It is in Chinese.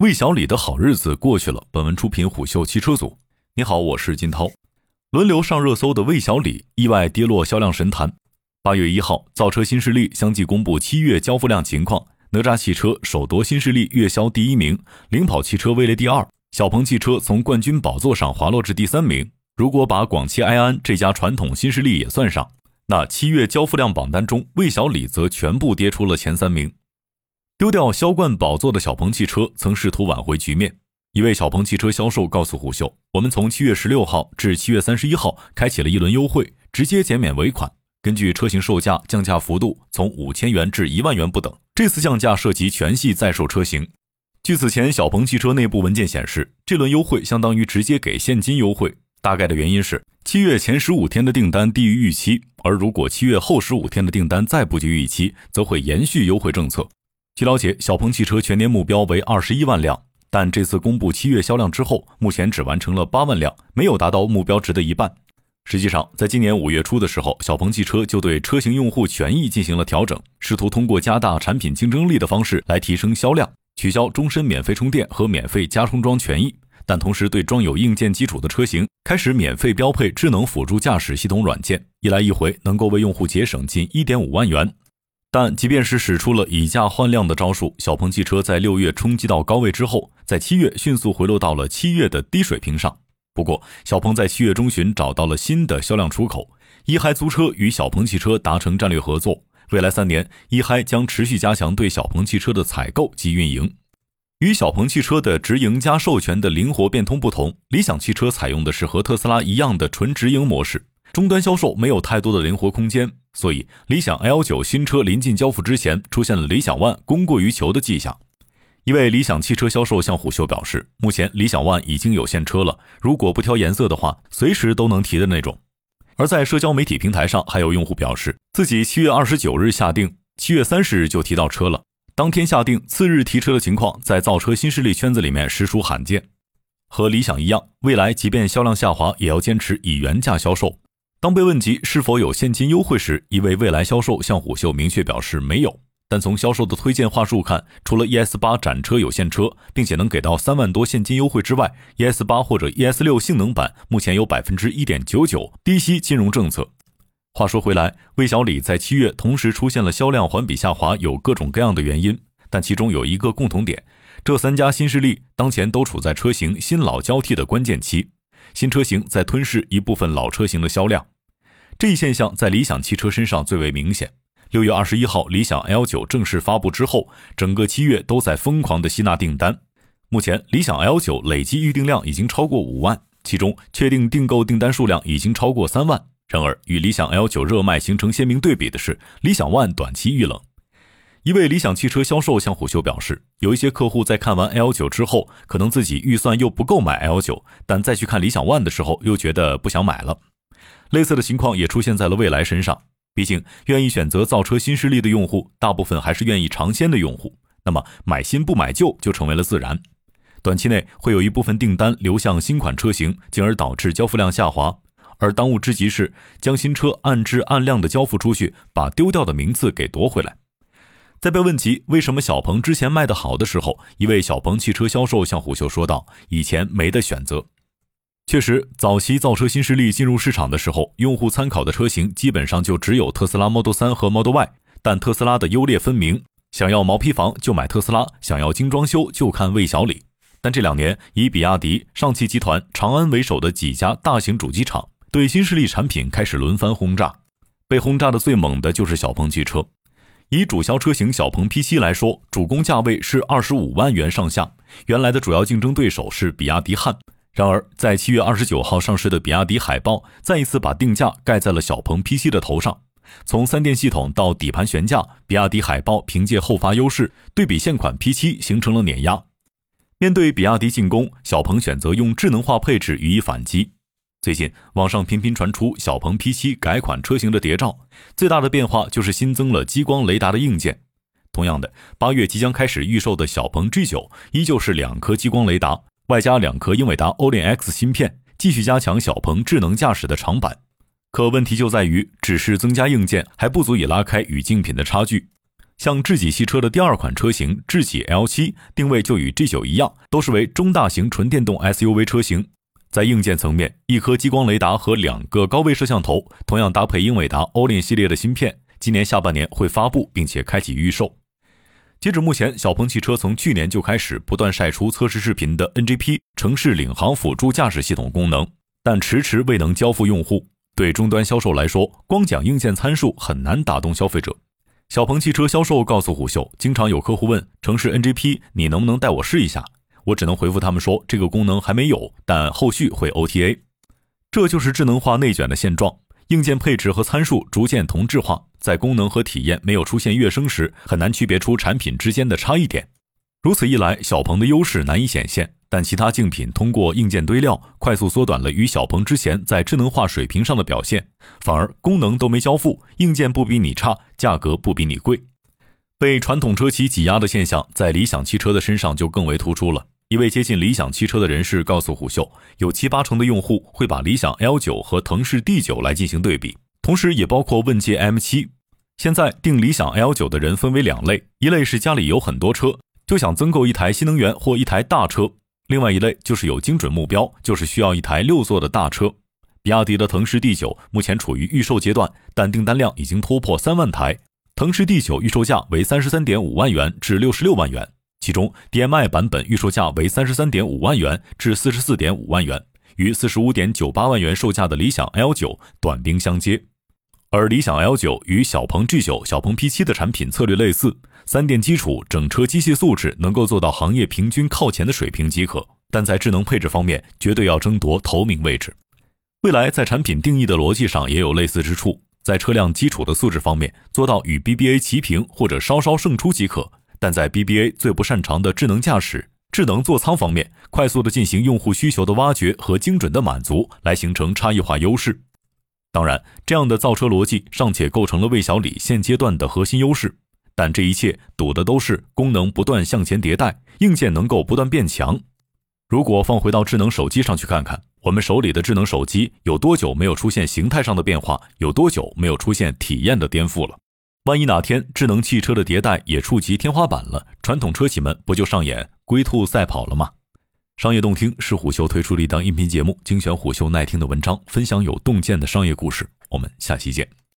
魏小李的好日子过去了。本文出品虎嗅汽车组。你好，我是金涛。轮流上热搜的魏小李意外跌落销量神坛。八月一号，造车新势力相继公布七月交付量情况。哪吒汽车首夺新势力月销第一名，领跑汽车位列第二。小鹏汽车从冠军宝座上滑落至第三名。如果把广汽埃安这家传统新势力也算上，那七月交付量榜单中，魏小李则全部跌出了前三名。丢掉销冠宝座的小鹏汽车曾试图挽回局面。一位小鹏汽车销售告诉虎嗅：“我们从七月十六号至七月三十一号开启了一轮优惠，直接减免尾款，根据车型售价降价幅度从五千元至一万元不等。这次降价涉及全系在售车型。”据此前小鹏汽车内部文件显示，这轮优惠相当于直接给现金优惠。大概的原因是七月前十五天的订单低于预期，而如果七月后十五天的订单再不及预期，则会延续优惠政策。据了解，小鹏汽车全年目标为二十一万辆，但这次公布七月销量之后，目前只完成了八万辆，没有达到目标值的一半。实际上，在今年五月初的时候，小鹏汽车就对车型用户权益进行了调整，试图通过加大产品竞争力的方式来提升销量，取消终身免费充电和免费加充装权益，但同时对装有硬件基础的车型开始免费标配智能辅助驾驶系统软件，一来一回能够为用户节省近一点五万元。但即便是使出了以价换量的招数，小鹏汽车在六月冲击到高位之后，在七月迅速回落到了七月的低水平上。不过，小鹏在七月中旬找到了新的销量出口，一嗨租车与小鹏汽车达成战略合作，未来三年，一嗨将持续加强对小鹏汽车的采购及运营。与小鹏汽车的直营加授权的灵活变通不同，理想汽车采用的是和特斯拉一样的纯直营模式。终端销售没有太多的灵活空间，所以理想 L 九新车临近交付之前，出现了理想 ONE 供过于求的迹象。一位理想汽车销售向虎嗅表示，目前理想 ONE 已经有现车了，如果不挑颜色的话，随时都能提的那种。而在社交媒体平台上，还有用户表示自己七月二十九日下定，七月三十日就提到车了，当天下定，次日提车的情况，在造车新势力圈子里面实属罕见。和理想一样，未来即便销量下滑，也要坚持以原价销售。当被问及是否有现金优惠时，一位未来销售向虎嗅明确表示没有。但从销售的推荐话术看，除了 ES 八展车有现车，并且能给到三万多现金优惠之外，ES 八或者 ES 六性能版目前有百分之一点九九低息金融政策。话说回来，魏小李在七月同时出现了销量环比下滑，有各种各样的原因，但其中有一个共同点：这三家新势力当前都处在车型新老交替的关键期。新车型在吞噬一部分老车型的销量，这一现象在理想汽车身上最为明显。六月二十一号，理想 L 九正式发布之后，整个七月都在疯狂的吸纳订单。目前，理想 L 九累计预订量已经超过五万，其中确定订购订单数量已经超过三万。然而，与理想 L 九热卖形成鲜明对比的是，理想 ONE 短期遇冷。一位理想汽车销售向虎嗅表示，有一些客户在看完 L 九之后，可能自己预算又不够买 L 九，但再去看理想 ONE 的时候，又觉得不想买了。类似的情况也出现在了蔚来身上。毕竟，愿意选择造车新势力的用户，大部分还是愿意尝鲜的用户。那么，买新不买旧就成为了自然。短期内会有一部分订单流向新款车型，进而导致交付量下滑。而当务之急是将新车按质按量的交付出去，把丢掉的名次给夺回来。在被问及为什么小鹏之前卖得好的时候，一位小鹏汽车销售向虎嗅说道：“以前没得选择。确实，早期造车新势力进入市场的时候，用户参考的车型基本上就只有特斯拉 Model 3和 Model Y。但特斯拉的优劣分明，想要毛坯房就买特斯拉，想要精装修就看魏小李。但这两年，以比亚迪、上汽集团、长安为首的几家大型主机厂对新势力产品开始轮番轰炸，被轰炸的最猛的就是小鹏汽车。”以主销车型小鹏 P7 来说，主攻价位是二十五万元上下。原来的主要竞争对手是比亚迪汉。然而，在七月二十九号上市的比亚迪海豹，再一次把定价盖在了小鹏 P7 的头上。从三电系统到底盘悬架，比亚迪海豹凭借后发优势，对比现款 P7 形成了碾压。面对比亚迪进攻，小鹏选择用智能化配置予以反击。最近网上频频传出小鹏 P7 改款车型的谍照，最大的变化就是新增了激光雷达的硬件。同样的，八月即将开始预售的小鹏 G9 依旧是两颗激光雷达，外加两颗英伟达 Orin X 芯片，继续加强小鹏智能驾驶的长板。可问题就在于，只是增加硬件还不足以拉开与竞品的差距。像智己汽车的第二款车型智己 L7 定位就与 G9 一样，都是为中大型纯电动 SUV 车型。在硬件层面，一颗激光雷达和两个高位摄像头，同样搭配英伟达 Orin 系列的芯片，今年下半年会发布并且开启预售。截止目前，小鹏汽车从去年就开始不断晒出测试视频的 NGP 城市领航辅助驾驶系统功能，但迟迟未能交付用户。对终端销售来说，光讲硬件参数很难打动消费者。小鹏汽车销售告诉虎嗅，经常有客户问城市 NGP，你能不能带我试一下？我只能回复他们说，这个功能还没有，但后续会 OTA。这就是智能化内卷的现状，硬件配置和参数逐渐同质化，在功能和体验没有出现跃升时，很难区别出产品之间的差异点。如此一来，小鹏的优势难以显现。但其他竞品通过硬件堆料，快速缩短了与小鹏之前在智能化水平上的表现，反而功能都没交付，硬件不比你差，价格不比你贵，被传统车企挤压的现象，在理想汽车的身上就更为突出了。一位接近理想汽车的人士告诉虎嗅，有七八成的用户会把理想 L9 和腾势 D9 来进行对比，同时也包括问界 M7。现在订理想 L9 的人分为两类，一类是家里有很多车，就想增购一台新能源或一台大车。另外一类就是有精准目标，就是需要一台六座的大车。比亚迪的腾势 D9 目前处于预售阶段，但订单量已经突破三万台。腾势 D9 预售价为三十三点五万元至六十六万元，其中 DM-i 版本预售价为三十三点五万元至四十四点五万元，与四十五点九八万元售价的理想 L9 短兵相接。而理想 L9 与小鹏 G9、小鹏 P7 的产品策略类似。三电基础，整车机械素质能够做到行业平均靠前的水平即可，但在智能配置方面绝对要争夺头名位置。未来在产品定义的逻辑上也有类似之处，在车辆基础的素质方面做到与 BBA 齐平或者稍稍胜出即可，但在 BBA 最不擅长的智能驾驶、智能座舱方面，快速的进行用户需求的挖掘和精准的满足，来形成差异化优势。当然，这样的造车逻辑尚且构成了魏小李现阶段的核心优势。但这一切赌的都是功能不断向前迭代，硬件能够不断变强。如果放回到智能手机上去看看，我们手里的智能手机有多久没有出现形态上的变化，有多久没有出现体验的颠覆了？万一哪天智能汽车的迭代也触及天花板了，传统车企们不就上演龟兔赛跑了吗？商业洞听是虎嗅推出的一档音频节目，精选虎嗅耐听的文章，分享有洞见的商业故事。我们下期见。